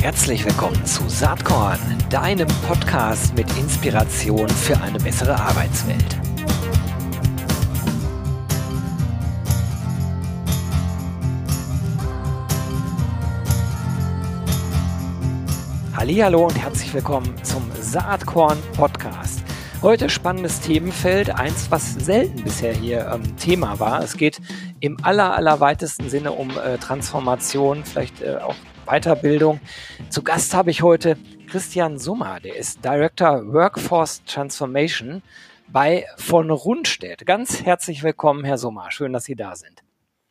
Herzlich willkommen zu Saatkorn, deinem Podcast mit Inspiration für eine bessere Arbeitswelt. Hallo und herzlich willkommen zum Saatkorn Podcast. Heute spannendes Themenfeld, eins, was selten bisher hier ähm, Thema war. Es geht im aller, aller weitesten Sinne um äh, Transformation, vielleicht äh, auch Weiterbildung. Zu Gast habe ich heute Christian Summer, der ist Director Workforce Transformation bei von Rundstedt. Ganz herzlich willkommen, Herr Summer. Schön, dass Sie da sind.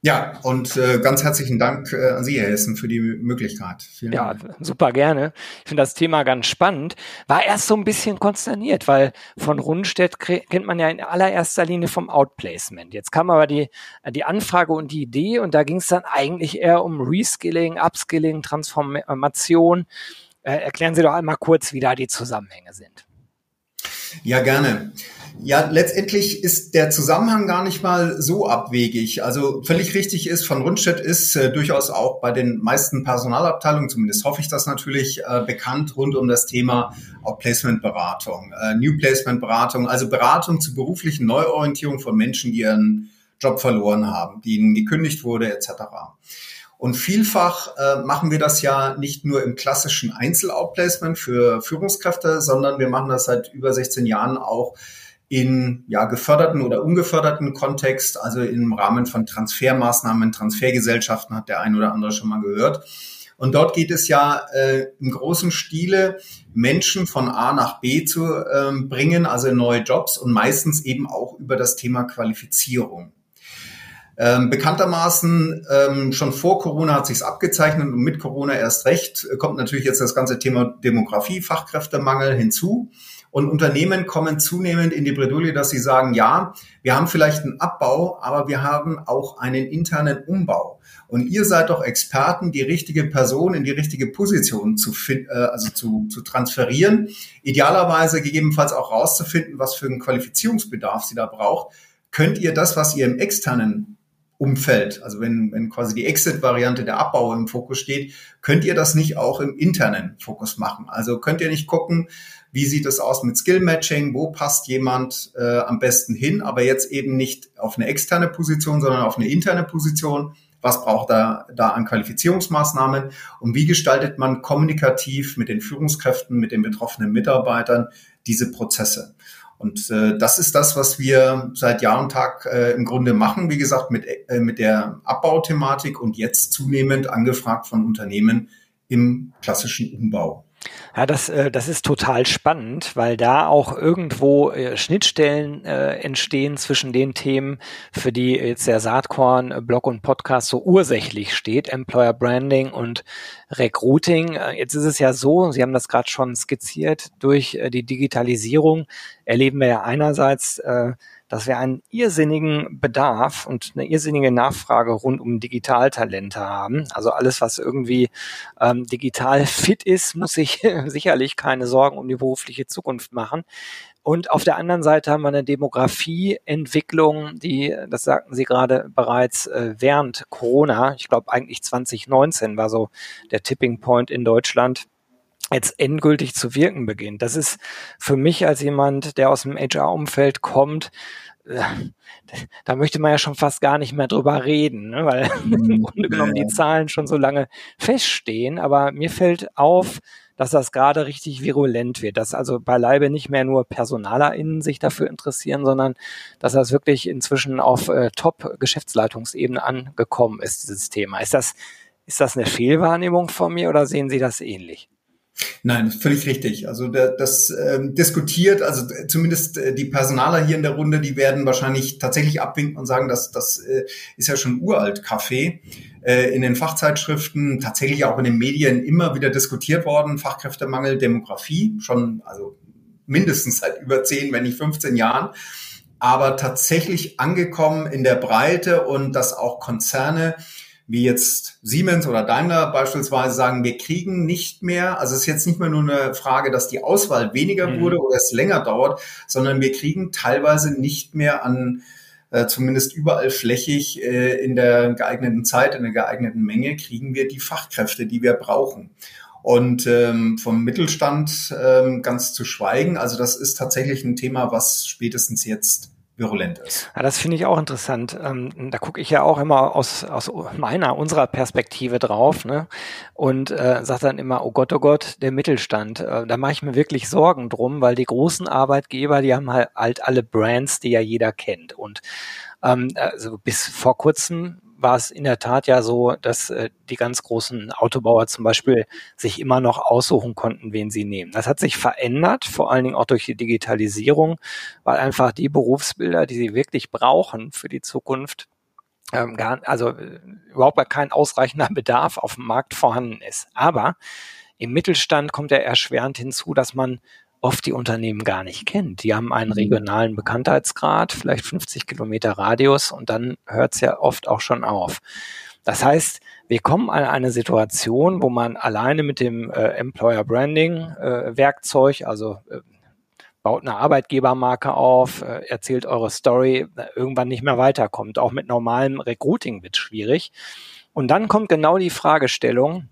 Ja, und äh, ganz herzlichen Dank äh, an Sie, Herr Hessen, für die Möglichkeit. Vielen ja, Dank. super gerne. Ich finde das Thema ganz spannend. War erst so ein bisschen konsterniert, weil von Rundstedt kennt man ja in allererster Linie vom Outplacement. Jetzt kam aber die, die Anfrage und die Idee und da ging es dann eigentlich eher um Reskilling, Upskilling, Transformation. Äh, erklären Sie doch einmal kurz, wie da die Zusammenhänge sind. Ja, gerne. Ja, letztendlich ist der Zusammenhang gar nicht mal so abwegig. Also völlig richtig ist, von Rundstedt ist äh, durchaus auch bei den meisten Personalabteilungen, zumindest hoffe ich das natürlich, äh, bekannt rund um das Thema Outplacement-Beratung, äh, New Placement-Beratung, also Beratung zur beruflichen Neuorientierung von Menschen, die ihren Job verloren haben, die ihnen gekündigt wurde etc. Und vielfach äh, machen wir das ja nicht nur im klassischen Einzeloutplacement für Führungskräfte, sondern wir machen das seit über 16 Jahren auch in ja, geförderten oder ungeförderten Kontext, also im Rahmen von Transfermaßnahmen, Transfergesellschaften hat der ein oder andere schon mal gehört. Und dort geht es ja äh, im großen Stile, Menschen von A nach B zu ähm, bringen, also neue Jobs und meistens eben auch über das Thema Qualifizierung. Ähm, bekanntermaßen ähm, schon vor Corona hat sich's abgezeichnet und mit Corona erst recht kommt natürlich jetzt das ganze Thema Demografie, Fachkräftemangel hinzu. Und Unternehmen kommen zunehmend in die Bredouille, dass sie sagen, ja, wir haben vielleicht einen Abbau, aber wir haben auch einen internen Umbau. Und ihr seid doch Experten, die richtige Person in die richtige Position zu, äh, also zu, zu transferieren. Idealerweise gegebenenfalls auch rauszufinden, was für einen Qualifizierungsbedarf sie da braucht. Könnt ihr das, was ihr im externen Umfeld, also wenn, wenn quasi die Exit-Variante der Abbau im Fokus steht, könnt ihr das nicht auch im internen Fokus machen? Also könnt ihr nicht gucken, wie sieht es aus mit Skill-Matching, wo passt jemand äh, am besten hin, aber jetzt eben nicht auf eine externe Position, sondern auf eine interne Position. Was braucht er da an Qualifizierungsmaßnahmen und wie gestaltet man kommunikativ mit den Führungskräften, mit den betroffenen Mitarbeitern diese Prozesse? Und äh, das ist das, was wir seit Jahr und Tag äh, im Grunde machen. Wie gesagt, mit, äh, mit der Abbauthematik und jetzt zunehmend angefragt von Unternehmen im klassischen Umbau. Ja, das, äh, das ist total spannend, weil da auch irgendwo äh, Schnittstellen äh, entstehen zwischen den Themen, für die jetzt der Saatkorn äh, Blog und Podcast so ursächlich steht, Employer Branding und Recruiting. Äh, jetzt ist es ja so, Sie haben das gerade schon skizziert, durch äh, die Digitalisierung erleben wir ja einerseits äh, dass wir einen irrsinnigen Bedarf und eine irrsinnige Nachfrage rund um Digitaltalente haben. Also alles, was irgendwie ähm, digital fit ist, muss sich sicherlich keine Sorgen um die berufliche Zukunft machen. Und auf der anderen Seite haben wir eine Demografieentwicklung, die, das sagten Sie gerade bereits, äh, während Corona, ich glaube eigentlich 2019 war so der Tipping Point in Deutschland, jetzt endgültig zu wirken beginnt. Das ist für mich als jemand, der aus dem HR-Umfeld kommt, äh, da möchte man ja schon fast gar nicht mehr drüber reden, ne? weil im Grunde genommen die Zahlen schon so lange feststehen. Aber mir fällt auf, dass das gerade richtig virulent wird, dass also beileibe nicht mehr nur PersonalerInnen sich dafür interessieren, sondern dass das wirklich inzwischen auf äh, Top-Geschäftsleitungsebene angekommen ist, dieses Thema. Ist das, ist das eine Fehlwahrnehmung von mir oder sehen Sie das ähnlich? Nein, völlig richtig. Also das ähm, diskutiert, also zumindest äh, die Personaler hier in der Runde, die werden wahrscheinlich tatsächlich abwinken und sagen, dass das äh, ist ja schon uralt Kaffee. Äh, in den Fachzeitschriften, tatsächlich auch in den Medien immer wieder diskutiert worden, Fachkräftemangel, Demografie, schon also mindestens seit über 10, wenn nicht 15 Jahren. Aber tatsächlich angekommen in der Breite und dass auch Konzerne wie jetzt Siemens oder Daimler beispielsweise sagen, wir kriegen nicht mehr, also es ist jetzt nicht mehr nur eine Frage, dass die Auswahl weniger mhm. wurde oder es länger dauert, sondern wir kriegen teilweise nicht mehr an äh, zumindest überall flächig äh, in der geeigneten Zeit, in der geeigneten Menge, kriegen wir die Fachkräfte, die wir brauchen. Und ähm, vom Mittelstand ähm, ganz zu schweigen, also das ist tatsächlich ein Thema, was spätestens jetzt virulent ist. Ja, das finde ich auch interessant. Ähm, da gucke ich ja auch immer aus, aus meiner, unserer Perspektive drauf ne? und äh, sage dann immer, oh Gott, oh Gott, der Mittelstand. Äh, da mache ich mir wirklich Sorgen drum, weil die großen Arbeitgeber, die haben halt, halt alle Brands, die ja jeder kennt. Und ähm, also bis vor kurzem war es in der Tat ja so, dass äh, die ganz großen Autobauer zum Beispiel sich immer noch aussuchen konnten, wen sie nehmen. Das hat sich verändert, vor allen Dingen auch durch die Digitalisierung, weil einfach die Berufsbilder, die sie wirklich brauchen für die Zukunft, ähm, gar, also äh, überhaupt kein ausreichender Bedarf auf dem Markt vorhanden ist. Aber im Mittelstand kommt ja erschwerend hinzu, dass man oft die Unternehmen gar nicht kennt. Die haben einen mhm. regionalen Bekanntheitsgrad, vielleicht 50 Kilometer Radius und dann hört es ja oft auch schon auf. Das heißt, wir kommen an eine Situation, wo man alleine mit dem äh, Employer Branding äh, Werkzeug, also äh, baut eine Arbeitgebermarke auf, äh, erzählt eure Story, irgendwann nicht mehr weiterkommt. Auch mit normalem Recruiting wird schwierig. Und dann kommt genau die Fragestellung,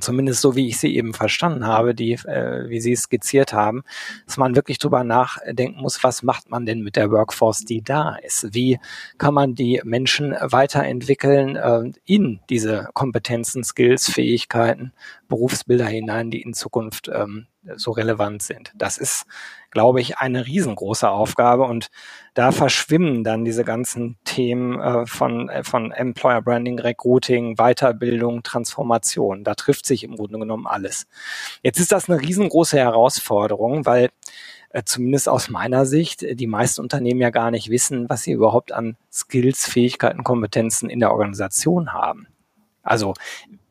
zumindest so wie ich sie eben verstanden habe, die, äh, wie Sie skizziert haben, dass man wirklich drüber nachdenken muss, was macht man denn mit der Workforce, die da ist? Wie kann man die Menschen weiterentwickeln äh, in diese Kompetenzen, Skills, Fähigkeiten, Berufsbilder hinein, die in Zukunft ähm, so relevant sind? Das ist glaube ich, eine riesengroße Aufgabe und da verschwimmen dann diese ganzen Themen äh, von, äh, von Employer Branding, Recruiting, Weiterbildung, Transformation. Da trifft sich im Grunde genommen alles. Jetzt ist das eine riesengroße Herausforderung, weil äh, zumindest aus meiner Sicht äh, die meisten Unternehmen ja gar nicht wissen, was sie überhaupt an Skills, Fähigkeiten, Kompetenzen in der Organisation haben. Also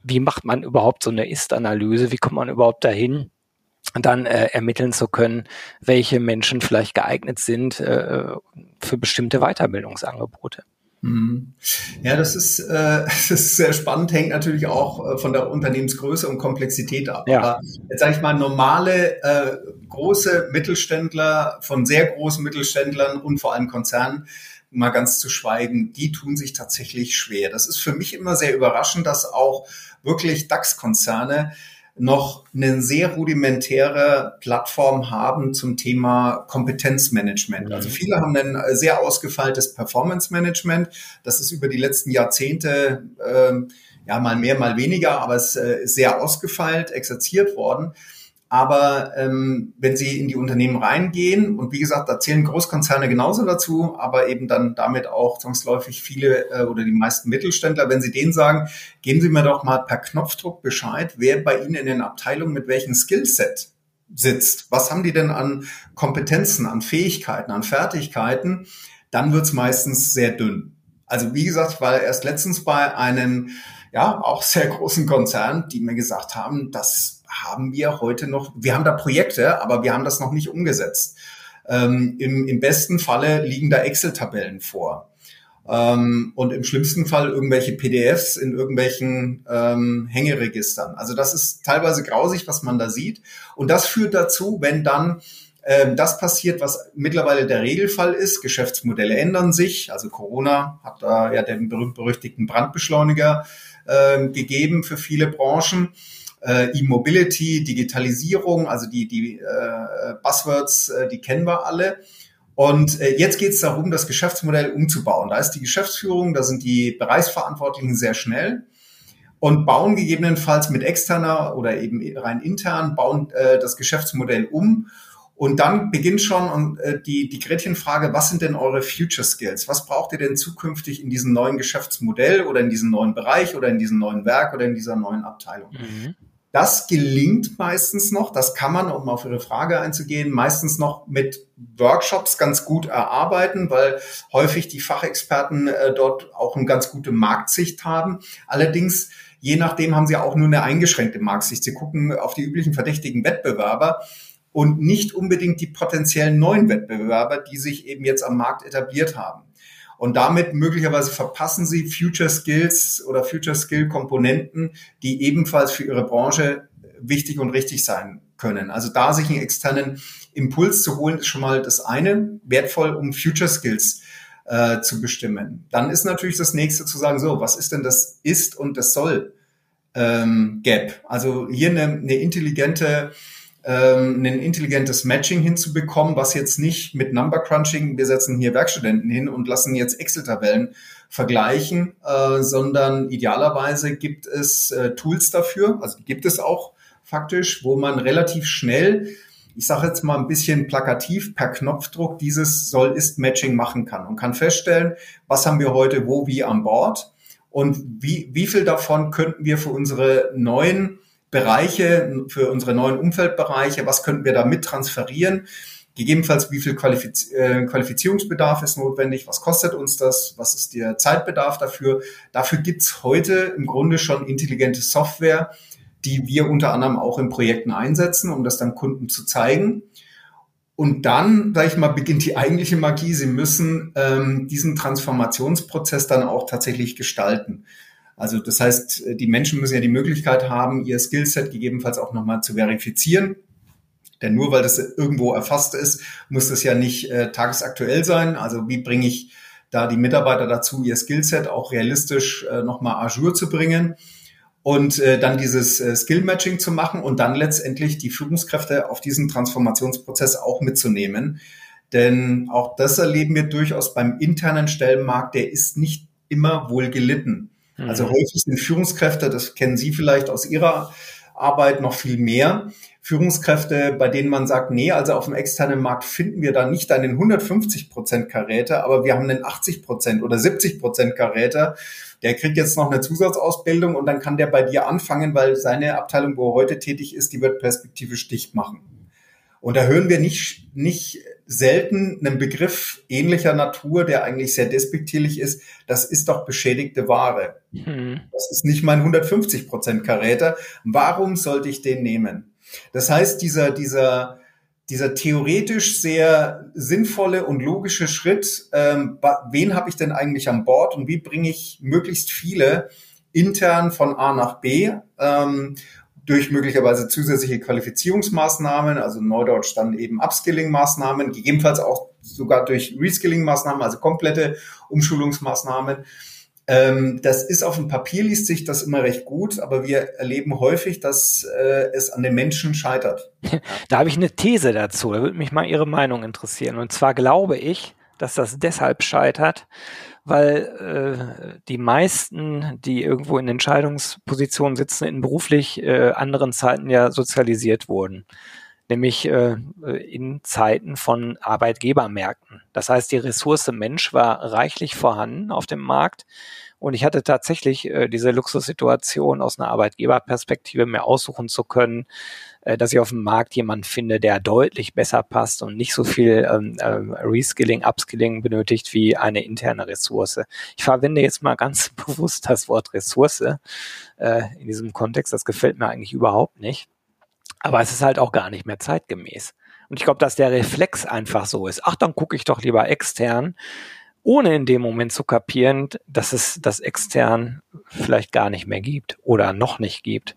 wie macht man überhaupt so eine Ist-Analyse? Wie kommt man überhaupt dahin, dann äh, ermitteln zu können, welche Menschen vielleicht geeignet sind äh, für bestimmte Weiterbildungsangebote. Mhm. Ja, das ist, äh, das ist sehr spannend, hängt natürlich auch äh, von der Unternehmensgröße und Komplexität ab. Ja. Aber jetzt sage ich mal, normale äh, große Mittelständler von sehr großen Mittelständlern und vor allem Konzernen, mal ganz zu schweigen, die tun sich tatsächlich schwer. Das ist für mich immer sehr überraschend, dass auch wirklich DAX-Konzerne noch eine sehr rudimentäre Plattform haben zum Thema Kompetenzmanagement. Also mhm. viele haben ein sehr ausgefeiltes Performance Management. Das ist über die letzten Jahrzehnte äh, ja mal mehr, mal weniger, aber es äh, ist sehr ausgefeilt, exerziert worden. Aber ähm, wenn Sie in die Unternehmen reingehen, und wie gesagt, da zählen Großkonzerne genauso dazu, aber eben dann damit auch zwangsläufig viele äh, oder die meisten Mittelständler, wenn Sie denen sagen, geben Sie mir doch mal per Knopfdruck Bescheid, wer bei Ihnen in den Abteilungen mit welchem Skillset sitzt. Was haben die denn an Kompetenzen, an Fähigkeiten, an Fertigkeiten? Dann wird's meistens sehr dünn. Also wie gesagt, war erst letztens bei einem ja auch sehr großen Konzern, die mir gesagt haben, dass haben wir heute noch, wir haben da Projekte, aber wir haben das noch nicht umgesetzt. Ähm, im, Im besten Falle liegen da Excel-Tabellen vor. Ähm, und im schlimmsten Fall irgendwelche PDFs in irgendwelchen ähm, Hängeregistern. Also das ist teilweise grausig, was man da sieht. Und das führt dazu, wenn dann ähm, das passiert, was mittlerweile der Regelfall ist. Geschäftsmodelle ändern sich. Also Corona hat da ja den berühmt-berüchtigten Brandbeschleuniger äh, gegeben für viele Branchen äh, E-Mobility, Digitalisierung, also die, die äh, Buzzwords, äh, die kennen wir alle. Und äh, jetzt geht es darum, das Geschäftsmodell umzubauen. Da ist die Geschäftsführung, da sind die Bereichsverantwortlichen sehr schnell und bauen gegebenenfalls mit externer oder eben rein intern, bauen äh, das Geschäftsmodell um. Und dann beginnt schon äh, die, die Gretchenfrage, was sind denn eure Future Skills? Was braucht ihr denn zukünftig in diesem neuen Geschäftsmodell oder in diesem neuen Bereich oder in diesem neuen Werk oder in dieser neuen Abteilung? Mhm. Das gelingt meistens noch, das kann man, um auf Ihre Frage einzugehen, meistens noch mit Workshops ganz gut erarbeiten, weil häufig die Fachexperten äh, dort auch eine ganz gute Marktsicht haben. Allerdings, je nachdem haben sie auch nur eine eingeschränkte Marktsicht. Sie gucken auf die üblichen verdächtigen Wettbewerber und nicht unbedingt die potenziellen neuen Wettbewerber, die sich eben jetzt am Markt etabliert haben. Und damit möglicherweise verpassen sie Future Skills oder Future Skill Komponenten, die ebenfalls für ihre Branche wichtig und richtig sein können. Also da sich einen externen Impuls zu holen, ist schon mal das eine, wertvoll, um Future Skills äh, zu bestimmen. Dann ist natürlich das nächste zu sagen, so, was ist denn das ist und das soll ähm, Gap? Also hier eine, eine intelligente ähm, ein intelligentes Matching hinzubekommen, was jetzt nicht mit Number Crunching, wir setzen hier Werkstudenten hin und lassen jetzt Excel-Tabellen vergleichen, äh, sondern idealerweise gibt es äh, Tools dafür, also gibt es auch faktisch, wo man relativ schnell, ich sage jetzt mal ein bisschen plakativ, per Knopfdruck dieses Soll-Ist-Matching machen kann und kann feststellen, was haben wir heute wo wie an Bord und wie, wie viel davon könnten wir für unsere neuen Bereiche, für unsere neuen Umfeldbereiche, was könnten wir da mit transferieren? Gegebenenfalls, wie viel Qualifiz äh, Qualifizierungsbedarf ist notwendig? Was kostet uns das? Was ist der Zeitbedarf dafür? Dafür gibt's heute im Grunde schon intelligente Software, die wir unter anderem auch in Projekten einsetzen, um das dann Kunden zu zeigen. Und dann, sage ich mal, beginnt die eigentliche Magie. Sie müssen ähm, diesen Transformationsprozess dann auch tatsächlich gestalten. Also das heißt, die Menschen müssen ja die Möglichkeit haben, ihr Skillset gegebenenfalls auch nochmal zu verifizieren. Denn nur weil das irgendwo erfasst ist, muss das ja nicht äh, tagesaktuell sein. Also wie bringe ich da die Mitarbeiter dazu, ihr Skillset auch realistisch äh, nochmal Azure zu bringen und äh, dann dieses äh, Skill-Matching zu machen und dann letztendlich die Führungskräfte auf diesen Transformationsprozess auch mitzunehmen. Denn auch das erleben wir durchaus beim internen Stellenmarkt, der ist nicht immer wohl gelitten. Also mhm. häufig sind Führungskräfte, das kennen Sie vielleicht aus Ihrer Arbeit noch viel mehr, Führungskräfte, bei denen man sagt, nee, also auf dem externen Markt finden wir da nicht einen 150 Prozent Karäter, aber wir haben einen 80 Prozent oder 70 Prozent Karäter. Der kriegt jetzt noch eine Zusatzausbildung und dann kann der bei dir anfangen, weil seine Abteilung, wo er heute tätig ist, die wird perspektivisch dicht machen. Und da hören wir nicht, nicht selten einen Begriff ähnlicher Natur, der eigentlich sehr despektierlich ist. Das ist doch beschädigte Ware. Hm. Das ist nicht mein 150 Prozent Karäter. Warum sollte ich den nehmen? Das heißt, dieser, dieser, dieser theoretisch sehr sinnvolle und logische Schritt, ähm, wen habe ich denn eigentlich an Bord und wie bringe ich möglichst viele intern von A nach B ähm, durch möglicherweise zusätzliche Qualifizierungsmaßnahmen, also Neudeutsch dann eben Upskilling-Maßnahmen, gegebenenfalls auch sogar durch Reskilling-Maßnahmen, also komplette Umschulungsmaßnahmen. Ähm, das ist auf dem Papier liest sich das immer recht gut, aber wir erleben häufig, dass äh, es an den Menschen scheitert. Da habe ich eine These dazu. Da würde mich mal Ihre Meinung interessieren. Und zwar glaube ich, dass das deshalb scheitert, weil äh, die meisten, die irgendwo in Entscheidungspositionen sitzen, in beruflich äh, anderen Zeiten ja sozialisiert wurden. Nämlich äh, in Zeiten von Arbeitgebermärkten. Das heißt, die Ressource Mensch war reichlich vorhanden auf dem Markt. Und ich hatte tatsächlich äh, diese Luxussituation aus einer Arbeitgeberperspektive mir aussuchen zu können, äh, dass ich auf dem Markt jemanden finde, der deutlich besser passt und nicht so viel ähm, äh, Reskilling, Upskilling benötigt wie eine interne Ressource. Ich verwende jetzt mal ganz bewusst das Wort Ressource äh, in diesem Kontext. Das gefällt mir eigentlich überhaupt nicht. Aber es ist halt auch gar nicht mehr zeitgemäß. Und ich glaube, dass der Reflex einfach so ist. Ach, dann gucke ich doch lieber extern, ohne in dem Moment zu kapieren, dass es das extern vielleicht gar nicht mehr gibt oder noch nicht gibt.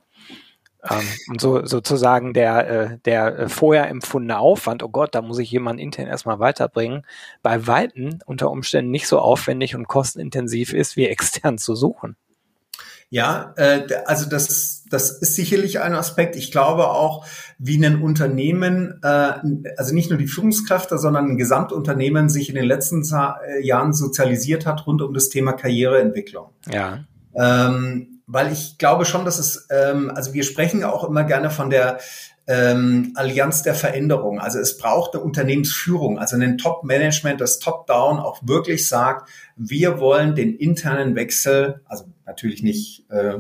Ähm, und so sozusagen der, äh, der äh, vorher empfundene Aufwand, oh Gott, da muss ich jemanden intern erstmal weiterbringen, bei Weitem unter Umständen nicht so aufwendig und kostenintensiv ist, wie extern zu suchen. Ja, äh, also das, das ist sicherlich ein Aspekt. Ich glaube auch, wie ein Unternehmen, äh, also nicht nur die Führungskräfte, sondern ein Gesamtunternehmen sich in den letzten äh, Jahren sozialisiert hat rund um das Thema Karriereentwicklung. Ja. Ähm, weil ich glaube schon, dass es, ähm, also wir sprechen auch immer gerne von der ähm, Allianz der Veränderung. Also es braucht eine Unternehmensführung, also ein Top-Management, das Top-Down auch wirklich sagt, wir wollen den internen Wechsel, also natürlich nicht äh,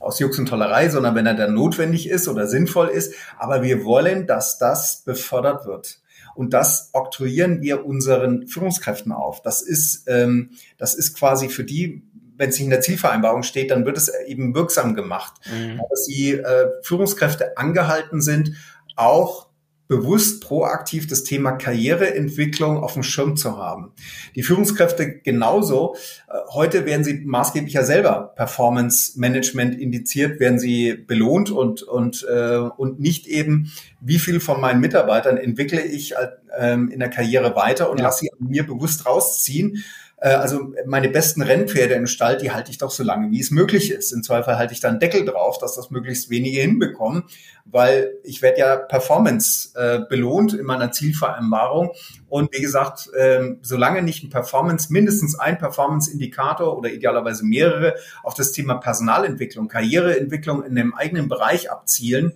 aus Jux und Tollerei, sondern wenn er dann notwendig ist oder sinnvoll ist, aber wir wollen, dass das befördert wird. Und das oktroyieren wir unseren Führungskräften auf. Das ist, ähm, das ist quasi für die wenn es nicht in der Zielvereinbarung steht, dann wird es eben wirksam gemacht. Mhm. Dass die äh, Führungskräfte angehalten sind, auch bewusst proaktiv das Thema Karriereentwicklung auf dem Schirm zu haben. Die Führungskräfte genauso. Äh, heute werden sie maßgeblich ja selber Performance Management indiziert, werden sie belohnt und, und, äh, und nicht eben, wie viel von meinen Mitarbeitern entwickle ich äh, in der Karriere weiter und ja. lasse sie mir bewusst rausziehen, also meine besten Rennpferde im Stall, die halte ich doch so lange, wie es möglich ist. Im Zweifel halte ich dann Deckel drauf, dass das möglichst wenige hinbekommen, weil ich werde ja Performance äh, belohnt in meiner Zielvereinbarung. Und wie gesagt, äh, solange nicht ein Performance, mindestens ein Performance-Indikator oder idealerweise mehrere auf das Thema Personalentwicklung, Karriereentwicklung in dem eigenen Bereich abzielen,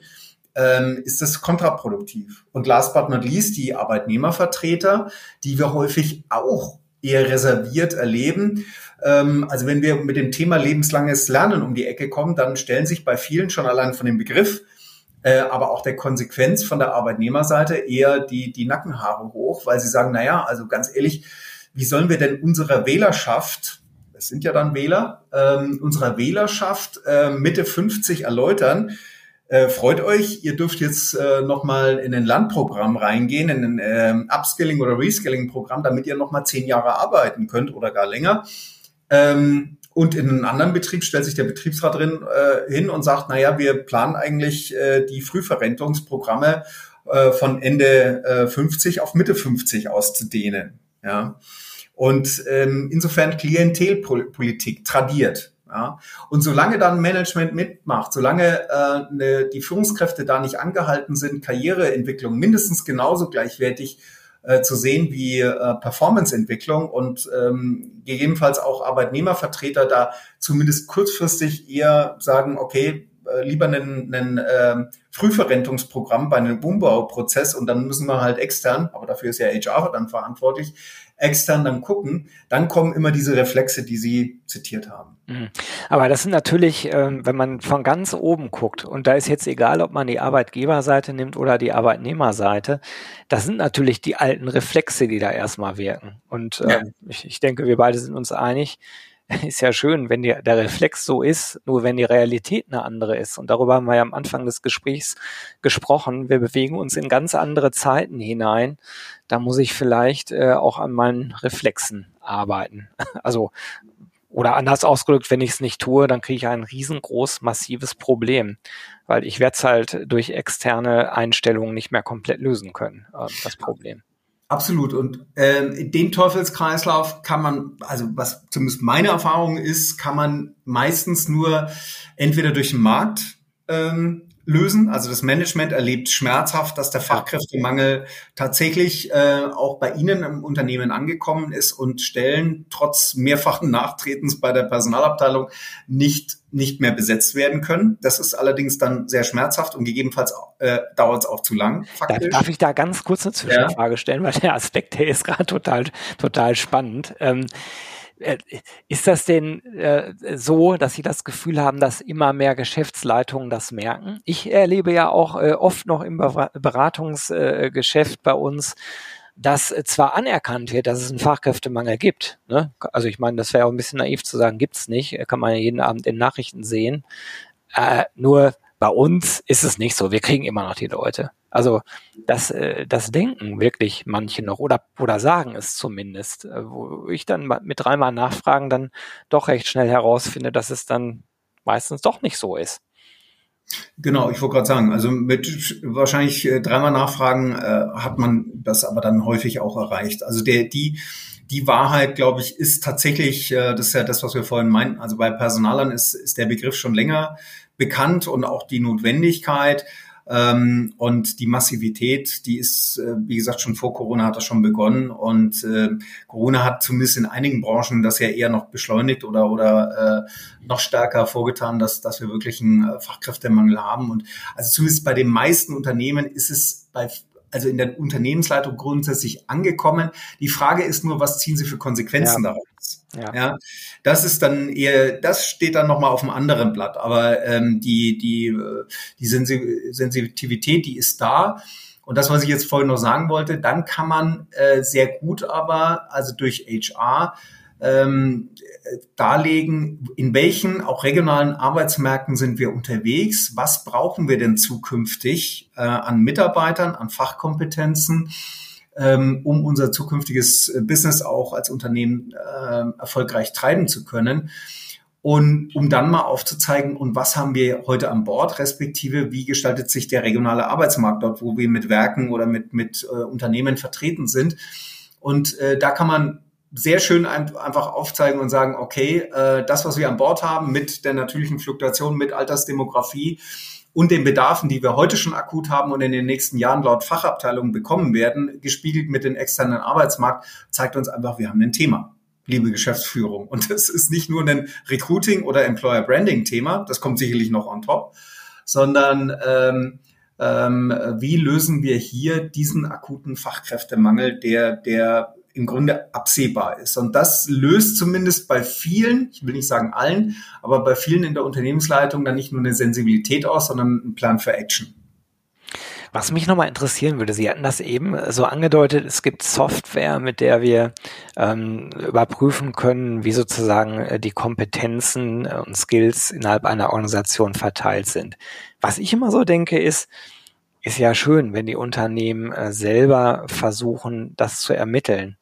ähm, ist das kontraproduktiv. Und last but not least, die Arbeitnehmervertreter, die wir häufig auch eher reserviert erleben. Ähm, also wenn wir mit dem Thema lebenslanges Lernen um die Ecke kommen, dann stellen sich bei vielen schon allein von dem Begriff, äh, aber auch der Konsequenz von der Arbeitnehmerseite eher die, die Nackenhaare hoch, weil sie sagen, na ja, also ganz ehrlich, wie sollen wir denn unserer Wählerschaft es sind ja dann Wähler, ähm, unserer Wählerschaft äh, Mitte 50 erläutern, äh, freut euch, ihr dürft jetzt äh, nochmal in ein Landprogramm reingehen, in ein äh, Upskilling- oder Reskilling-Programm, damit ihr nochmal zehn Jahre arbeiten könnt oder gar länger. Ähm, und in einem anderen Betrieb stellt sich der Betriebsrat drin äh, hin und sagt, naja, wir planen eigentlich äh, die Frühverrentungsprogramme äh, von Ende äh, 50 auf Mitte 50 auszudehnen. Ja. Und ähm, insofern Klientelpolitik tradiert. Ja? Und solange dann Management mitmacht, solange äh, ne, die Führungskräfte da nicht angehalten sind, Karriereentwicklung mindestens genauso gleichwertig äh, zu sehen wie äh, Performanceentwicklung und ähm, gegebenenfalls auch Arbeitnehmervertreter da zumindest kurzfristig eher sagen, okay, äh, lieber einen, einen äh, Frühverrentungsprogramm bei einem Umbauprozess und dann müssen wir halt extern, aber dafür ist ja HR dann verantwortlich, extern dann gucken, dann kommen immer diese Reflexe, die Sie zitiert haben. Mhm. Aber das sind natürlich, ähm, wenn man von ganz oben guckt, und da ist jetzt egal, ob man die Arbeitgeberseite nimmt oder die Arbeitnehmerseite, das sind natürlich die alten Reflexe, die da erstmal wirken. Und ja. Ähm, ich, ich denke, wir beide sind uns einig, ist ja schön, wenn die, der Reflex so ist, nur wenn die Realität eine andere ist. Und darüber haben wir ja am Anfang des Gesprächs gesprochen. Wir bewegen uns in ganz andere Zeiten hinein. Da muss ich vielleicht äh, auch an meinen Reflexen arbeiten. Also oder anders ausgedrückt, wenn ich es nicht tue, dann kriege ich ein riesengroß, massives Problem, weil ich werde es halt durch externe Einstellungen nicht mehr komplett lösen können, äh, das Problem. Absolut. Und ähm, den Teufelskreislauf kann man, also was zumindest meine Erfahrung ist, kann man meistens nur entweder durch den Markt ähm, lösen. Also das Management erlebt schmerzhaft, dass der Fachkräftemangel tatsächlich äh, auch bei Ihnen im Unternehmen angekommen ist und Stellen trotz mehrfachen Nachtretens bei der Personalabteilung nicht nicht mehr besetzt werden können. Das ist allerdings dann sehr schmerzhaft und gegebenenfalls äh, dauert es auch zu lang. Faktisch. Darf ich da ganz kurz eine Zwischenfrage ja. stellen, weil der Aspekt, der ist gerade total, total spannend. Ähm, äh, ist das denn äh, so, dass Sie das Gefühl haben, dass immer mehr Geschäftsleitungen das merken? Ich erlebe ja auch äh, oft noch im Beratungsgeschäft bei uns, dass zwar anerkannt wird, dass es einen Fachkräftemangel gibt. Ne? Also ich meine, das wäre auch ein bisschen naiv zu sagen, gibt's nicht. Kann man ja jeden Abend in Nachrichten sehen. Äh, nur bei uns ist es nicht so. Wir kriegen immer noch die Leute. Also das, äh, das denken wirklich manche noch oder, oder sagen es zumindest, äh, wo ich dann mit dreimal Nachfragen dann doch recht schnell herausfinde, dass es dann meistens doch nicht so ist. Genau, ich wollte gerade sagen, also mit wahrscheinlich äh, dreimal Nachfragen äh, hat man das aber dann häufig auch erreicht. Also der, die, die Wahrheit, glaube ich, ist tatsächlich, äh, das ist ja das, was wir vorhin meinten, also bei Personalern ist, ist der Begriff schon länger bekannt und auch die Notwendigkeit. Ähm, und die Massivität, die ist, äh, wie gesagt, schon vor Corona hat das schon begonnen. Und äh, Corona hat zumindest in einigen Branchen das ja eher noch beschleunigt oder, oder äh, noch stärker vorgetan, dass, dass wir wirklich einen äh, Fachkräftemangel haben. Und also zumindest bei den meisten Unternehmen ist es bei also in der Unternehmensleitung grundsätzlich angekommen. Die Frage ist nur, was ziehen Sie für Konsequenzen ja. daraus? Ja. ja. das ist dann eher, das steht dann nochmal auf einem anderen Blatt. Aber ähm, die, die, äh, die Sensitivität, die ist da. Und das, was ich jetzt vorhin noch sagen wollte, dann kann man äh, sehr gut aber, also durch HR, ähm, darlegen, in welchen auch regionalen Arbeitsmärkten sind wir unterwegs, was brauchen wir denn zukünftig äh, an Mitarbeitern, an Fachkompetenzen, ähm, um unser zukünftiges Business auch als Unternehmen äh, erfolgreich treiben zu können. Und um dann mal aufzuzeigen, und was haben wir heute an Bord, respektive wie gestaltet sich der regionale Arbeitsmarkt dort, wo wir mit Werken oder mit, mit äh, Unternehmen vertreten sind. Und äh, da kann man sehr schön einfach aufzeigen und sagen, okay, äh, das, was wir an Bord haben mit der natürlichen Fluktuation, mit Altersdemografie und den Bedarfen, die wir heute schon akut haben und in den nächsten Jahren laut Fachabteilungen bekommen werden, gespiegelt mit dem externen Arbeitsmarkt, zeigt uns einfach, wir haben ein Thema liebe Geschäftsführung. Und das ist nicht nur ein Recruiting- oder Employer-Branding-Thema, das kommt sicherlich noch on top, sondern ähm, ähm, wie lösen wir hier diesen akuten Fachkräftemangel, der, der im Grunde absehbar ist. Und das löst zumindest bei vielen, ich will nicht sagen allen, aber bei vielen in der Unternehmensleitung dann nicht nur eine Sensibilität aus, sondern einen Plan für Action. Was mich nochmal interessieren würde, Sie hatten das eben so angedeutet, es gibt Software, mit der wir ähm, überprüfen können, wie sozusagen äh, die Kompetenzen und Skills innerhalb einer Organisation verteilt sind. Was ich immer so denke, ist, ist ja schön, wenn die Unternehmen äh, selber versuchen, das zu ermitteln.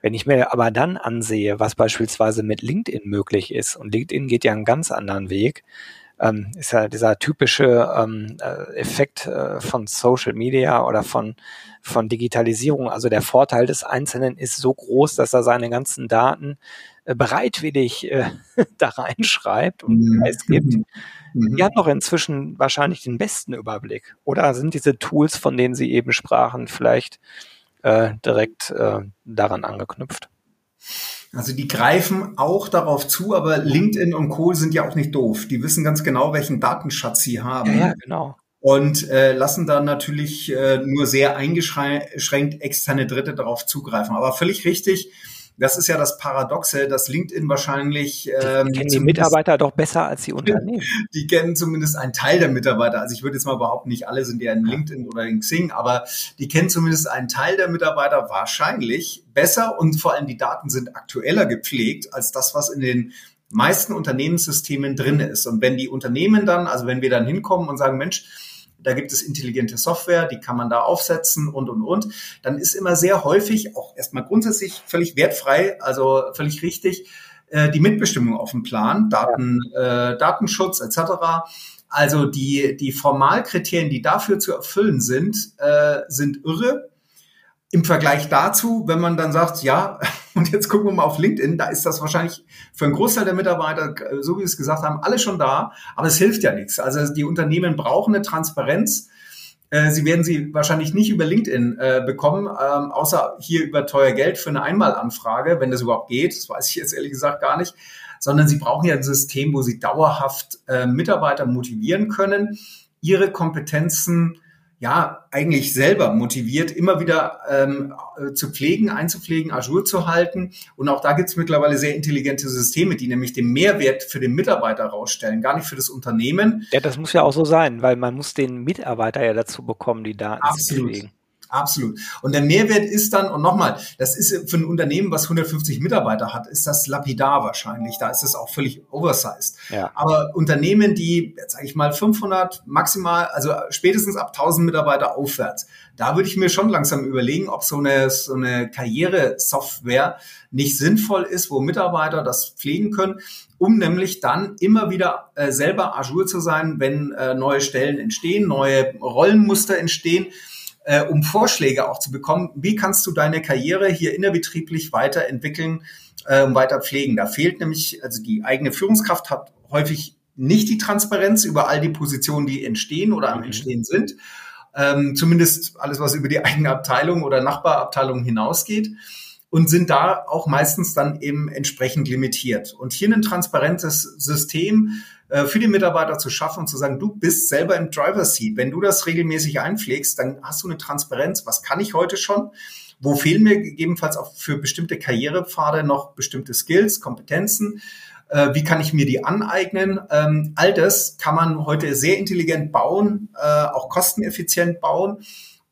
Wenn ich mir aber dann ansehe, was beispielsweise mit LinkedIn möglich ist, und LinkedIn geht ja einen ganz anderen Weg, ähm, ist ja dieser typische ähm, äh, Effekt äh, von Social Media oder von, von Digitalisierung. Also der Vorteil des Einzelnen ist so groß, dass er seine ganzen Daten äh, bereitwillig äh, da reinschreibt und mhm. es gibt. Mhm. Die haben doch inzwischen wahrscheinlich den besten Überblick. Oder sind diese Tools, von denen Sie eben sprachen, vielleicht äh, direkt äh, daran angeknüpft. Also die greifen auch darauf zu, aber LinkedIn und Co. sind ja auch nicht doof. Die wissen ganz genau, welchen Datenschatz sie haben. Ja, ja genau. Und äh, lassen dann natürlich äh, nur sehr eingeschränkt externe Dritte darauf zugreifen. Aber völlig richtig, das ist ja das Paradoxe, dass LinkedIn wahrscheinlich. Ähm, die kennen die Mitarbeiter doch besser als die Unternehmen. Die kennen zumindest einen Teil der Mitarbeiter. Also ich würde jetzt mal behaupten, nicht alle sind ja in LinkedIn oder in Xing, aber die kennen zumindest einen Teil der Mitarbeiter wahrscheinlich besser und vor allem die Daten sind aktueller gepflegt als das, was in den meisten Unternehmenssystemen drin ist. Und wenn die Unternehmen dann, also wenn wir dann hinkommen und sagen, Mensch, da gibt es intelligente Software, die kann man da aufsetzen und, und, und. Dann ist immer sehr häufig, auch erstmal grundsätzlich völlig wertfrei, also völlig richtig, äh, die Mitbestimmung auf dem Plan, Daten, äh, Datenschutz etc. Also die, die Formalkriterien, die dafür zu erfüllen sind, äh, sind irre. Im Vergleich dazu, wenn man dann sagt, ja, und jetzt gucken wir mal auf LinkedIn, da ist das wahrscheinlich für einen Großteil der Mitarbeiter, äh, so wie wir es gesagt haben, alle schon da, aber es hilft ja nichts. Also die Unternehmen brauchen eine Transparenz. Äh, sie werden sie wahrscheinlich nicht über LinkedIn äh, bekommen, ähm, außer hier über teuer Geld für eine Einmalanfrage, wenn das überhaupt geht. Das weiß ich jetzt ehrlich gesagt gar nicht. Sondern sie brauchen ja ein System, wo sie dauerhaft Mitarbeiter motivieren können, ihre Kompetenzen ja eigentlich selber motiviert, immer wieder ähm, äh, zu pflegen, einzupflegen, Azure zu halten. Und auch da gibt es mittlerweile sehr intelligente Systeme, die nämlich den Mehrwert für den Mitarbeiter rausstellen, gar nicht für das Unternehmen. Ja, das muss ja auch so sein, weil man muss den Mitarbeiter ja dazu bekommen, die Daten Absolut. zu pflegen. Absolut. Und der Mehrwert ist dann, und nochmal, das ist für ein Unternehmen, was 150 Mitarbeiter hat, ist das lapidar wahrscheinlich. Da ist es auch völlig oversized. Ja. Aber Unternehmen, die, jetzt sage ich mal, 500 maximal, also spätestens ab 1000 Mitarbeiter aufwärts, da würde ich mir schon langsam überlegen, ob so eine, so eine Karrieresoftware nicht sinnvoll ist, wo Mitarbeiter das pflegen können, um nämlich dann immer wieder äh, selber Azure zu sein, wenn äh, neue Stellen entstehen, neue Rollenmuster entstehen äh, um Vorschläge auch zu bekommen, wie kannst du deine Karriere hier innerbetrieblich weiterentwickeln äh, und weiter pflegen. Da fehlt nämlich, also die eigene Führungskraft hat häufig nicht die Transparenz über all die Positionen, die entstehen oder am mhm. Entstehen sind. Ähm, zumindest alles, was über die eigene Abteilung oder Nachbarabteilung hinausgeht und sind da auch meistens dann eben entsprechend limitiert. Und hier ein transparentes System für die Mitarbeiter zu schaffen und zu sagen, du bist selber im Driver Seat. Wenn du das regelmäßig einpflegst, dann hast du eine Transparenz. Was kann ich heute schon? Wo fehlen mir gegebenenfalls auch für bestimmte Karrierepfade noch bestimmte Skills, Kompetenzen? Äh, wie kann ich mir die aneignen? Ähm, all das kann man heute sehr intelligent bauen, äh, auch kosteneffizient bauen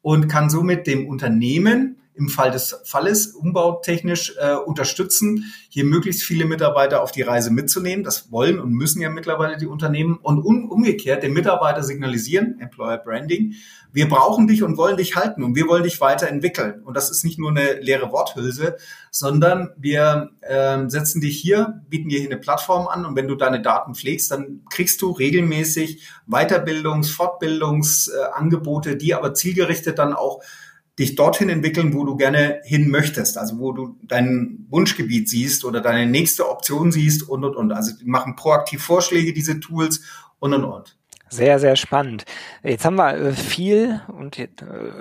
und kann somit dem Unternehmen im Fall des Falles umbautechnisch äh, unterstützen, hier möglichst viele Mitarbeiter auf die Reise mitzunehmen. Das wollen und müssen ja mittlerweile die Unternehmen und um, umgekehrt den Mitarbeiter signalisieren, Employer Branding, wir brauchen dich und wollen dich halten und wir wollen dich weiterentwickeln. Und das ist nicht nur eine leere Worthülse, sondern wir äh, setzen dich hier, bieten dir hier eine Plattform an und wenn du deine Daten pflegst, dann kriegst du regelmäßig Weiterbildungs-, Fortbildungsangebote, äh, die aber zielgerichtet dann auch dich dorthin entwickeln, wo du gerne hin möchtest, also wo du dein Wunschgebiet siehst oder deine nächste Option siehst und und und. Also die machen proaktiv Vorschläge, diese Tools und und und. Sehr, sehr spannend. Jetzt haben wir äh, viel und äh,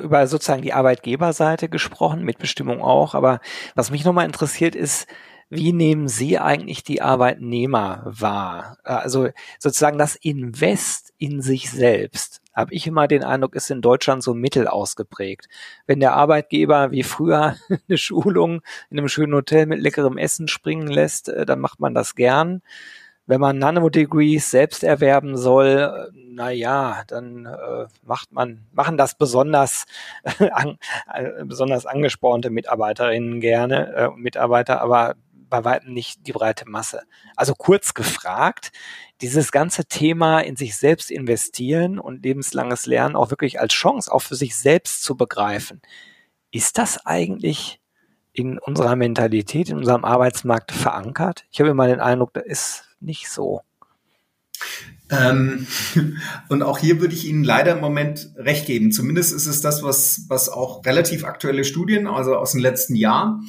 über sozusagen die Arbeitgeberseite gesprochen, Mitbestimmung auch. Aber was mich nochmal interessiert ist, wie nehmen Sie eigentlich die Arbeitnehmer wahr? Also sozusagen das Invest in sich selbst. Habe ich immer den Eindruck, ist in Deutschland so mittel ausgeprägt. Wenn der Arbeitgeber wie früher eine Schulung in einem schönen Hotel mit leckerem Essen springen lässt, äh, dann macht man das gern wenn man Nanodegrees selbst erwerben soll, na ja, dann äh, macht man machen das besonders an, äh, besonders angespornte Mitarbeiterinnen gerne äh, Mitarbeiter, aber bei weitem nicht die breite Masse. Also kurz gefragt, dieses ganze Thema in sich selbst investieren und lebenslanges Lernen auch wirklich als Chance auch für sich selbst zu begreifen. Ist das eigentlich in unserer Mentalität, in unserem Arbeitsmarkt verankert? Ich habe immer den Eindruck, da ist nicht so. Ähm, und auch hier würde ich Ihnen leider im Moment recht geben. Zumindest ist es das, was, was auch relativ aktuelle Studien, also aus dem letzten Jahr,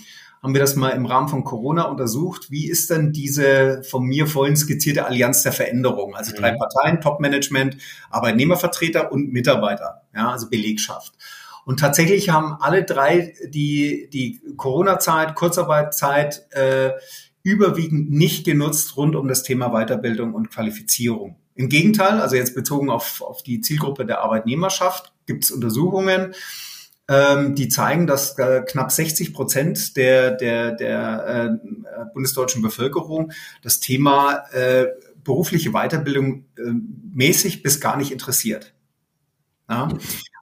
haben wir das mal im Rahmen von Corona untersucht. Wie ist denn diese von mir vorhin skizzierte Allianz der Veränderung? Also drei mhm. Parteien, Top-Management, Arbeitnehmervertreter und Mitarbeiter, ja, also Belegschaft. Und tatsächlich haben alle drei die, die Corona-Zeit, Kurzarbeitszeit, äh, überwiegend nicht genutzt rund um das Thema Weiterbildung und Qualifizierung. Im Gegenteil, also jetzt bezogen auf, auf die Zielgruppe der Arbeitnehmerschaft, gibt es Untersuchungen, ähm, die zeigen, dass äh, knapp 60 Prozent der, der, der äh, bundesdeutschen Bevölkerung das Thema äh, berufliche Weiterbildung äh, mäßig bis gar nicht interessiert. Ja?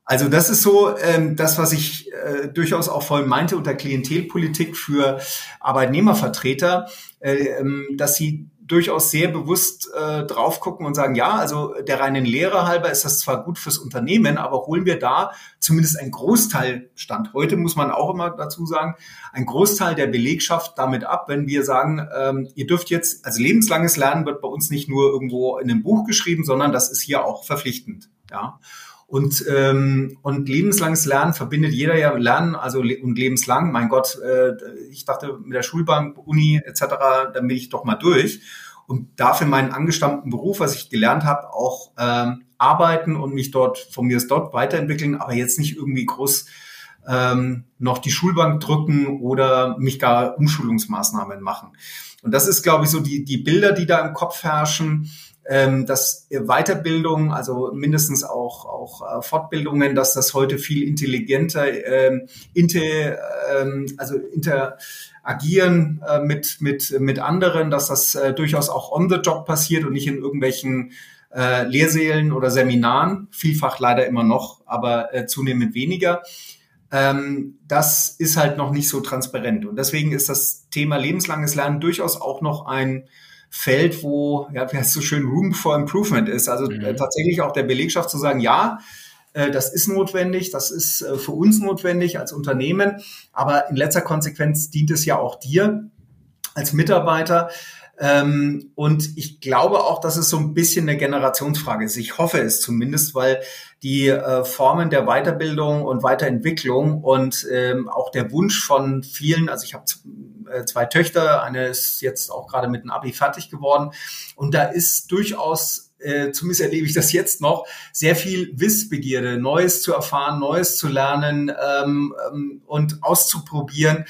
Also das ist so ähm, das, was ich äh, durchaus auch voll meinte unter Klientelpolitik für Arbeitnehmervertreter, äh, ähm, dass sie durchaus sehr bewusst äh, drauf gucken und sagen, ja, also der reinen Lehre halber ist das zwar gut fürs Unternehmen, aber holen wir da zumindest ein Großteil, Stand heute muss man auch immer dazu sagen, ein Großteil der Belegschaft damit ab, wenn wir sagen, ähm, ihr dürft jetzt, also lebenslanges Lernen wird bei uns nicht nur irgendwo in einem Buch geschrieben, sondern das ist hier auch verpflichtend. Ja. Und, ähm, und lebenslanges Lernen verbindet jeder ja Lernen, also le und lebenslang. Mein Gott, äh, ich dachte mit der Schulbank, Uni etc., dann bin ich doch mal durch und darf in meinen angestammten Beruf, was ich gelernt habe, auch ähm, arbeiten und mich dort von mir aus dort weiterentwickeln, aber jetzt nicht irgendwie groß ähm, noch die Schulbank drücken oder mich gar Umschulungsmaßnahmen machen. Und das ist, glaube ich, so die, die Bilder, die da im Kopf herrschen ähm, dass Weiterbildung, also mindestens auch, auch äh, Fortbildungen, dass das heute viel intelligenter, ähm, inter, ähm, also interagieren äh, mit, mit, mit anderen, dass das äh, durchaus auch on the job passiert und nicht in irgendwelchen äh, Lehrsälen oder Seminaren, vielfach leider immer noch, aber äh, zunehmend weniger. Ähm, das ist halt noch nicht so transparent. Und deswegen ist das Thema lebenslanges Lernen durchaus auch noch ein Feld, wo, ja, wie heißt so schön, Room for Improvement ist. Also äh, mhm. tatsächlich auch der Belegschaft zu sagen, ja, äh, das ist notwendig, das ist äh, für uns notwendig als Unternehmen, aber in letzter Konsequenz dient es ja auch dir als Mitarbeiter. Ähm, und ich glaube auch, dass es so ein bisschen eine Generationsfrage ist. Ich hoffe es zumindest, weil die Formen der Weiterbildung und Weiterentwicklung und ähm, auch der Wunsch von vielen, also ich habe äh, zwei Töchter, eine ist jetzt auch gerade mit dem Abi fertig geworden. Und da ist durchaus äh, zumindest erlebe ich das jetzt noch, sehr viel Wissbegierde, Neues zu erfahren, Neues zu lernen ähm, ähm, und auszuprobieren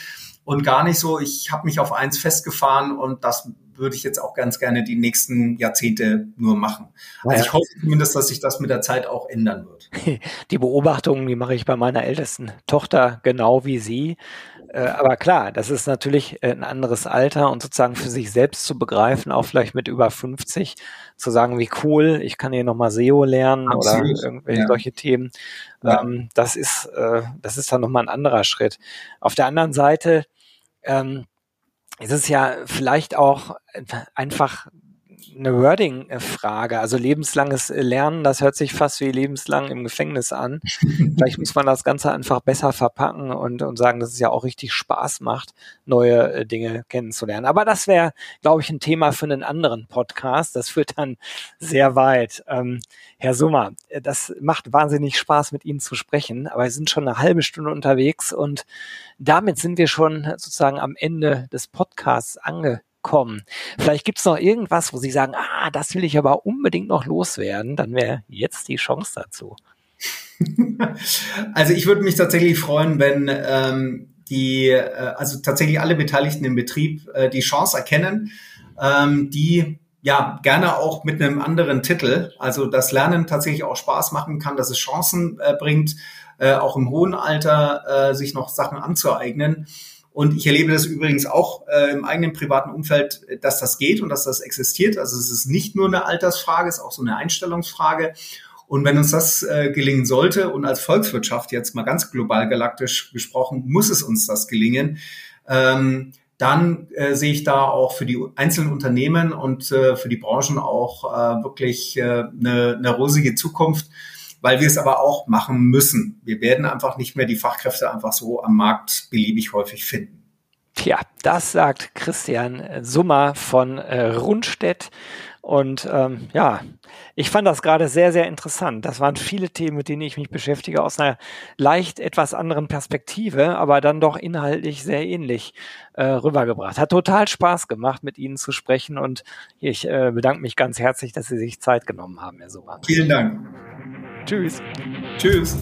und gar nicht so, ich habe mich auf eins festgefahren und das würde ich jetzt auch ganz gerne die nächsten Jahrzehnte nur machen. Also ja. ich hoffe zumindest, dass sich das mit der Zeit auch ändern wird. Die Beobachtungen, die mache ich bei meiner ältesten Tochter genau wie Sie Äh, aber klar, das ist natürlich äh, ein anderes Alter und sozusagen für sich selbst zu begreifen, auch vielleicht mit über 50, zu sagen, wie cool, ich kann hier nochmal SEO lernen Absolut. oder irgendwelche ja. solche Themen. Ja. Ähm, das ist, äh, das ist dann nochmal ein anderer Schritt. Auf der anderen Seite, ähm, ist es ja vielleicht auch einfach eine Wording-Frage. Also lebenslanges Lernen, das hört sich fast wie lebenslang im Gefängnis an. Vielleicht muss man das Ganze einfach besser verpacken und, und sagen, dass es ja auch richtig Spaß macht, neue äh, Dinge kennenzulernen. Aber das wäre, glaube ich, ein Thema für einen anderen Podcast. Das führt dann sehr weit. Ähm, Herr Summer, äh, das macht wahnsinnig Spaß, mit Ihnen zu sprechen, aber wir sind schon eine halbe Stunde unterwegs und damit sind wir schon sozusagen am Ende des Podcasts angekommen kommen. Vielleicht gibt es noch irgendwas, wo Sie sagen, ah, das will ich aber unbedingt noch loswerden. Dann wäre jetzt die Chance dazu. Also ich würde mich tatsächlich freuen, wenn ähm, die, äh, also tatsächlich alle Beteiligten im Betrieb äh, die Chance erkennen, ähm, die ja gerne auch mit einem anderen Titel, also das Lernen tatsächlich auch Spaß machen kann, dass es Chancen äh, bringt, äh, auch im hohen Alter äh, sich noch Sachen anzueignen. Und ich erlebe das übrigens auch äh, im eigenen privaten Umfeld, dass das geht und dass das existiert. Also es ist nicht nur eine Altersfrage, es ist auch so eine Einstellungsfrage. Und wenn uns das äh, gelingen sollte und als Volkswirtschaft jetzt mal ganz global galaktisch gesprochen, muss es uns das gelingen, ähm, dann äh, sehe ich da auch für die einzelnen Unternehmen und äh, für die Branchen auch äh, wirklich äh, eine, eine rosige Zukunft weil wir es aber auch machen müssen. Wir werden einfach nicht mehr die Fachkräfte einfach so am Markt beliebig häufig finden. Tja, das sagt Christian Summer von äh, Rundstedt. Und ähm, ja, ich fand das gerade sehr, sehr interessant. Das waren viele Themen, mit denen ich mich beschäftige, aus einer leicht etwas anderen Perspektive, aber dann doch inhaltlich sehr ähnlich äh, rübergebracht. Hat total Spaß gemacht, mit Ihnen zu sprechen und ich äh, bedanke mich ganz herzlich, dass Sie sich Zeit genommen haben, Herr Summer. Vielen Dank. Tschüss. Tschüss.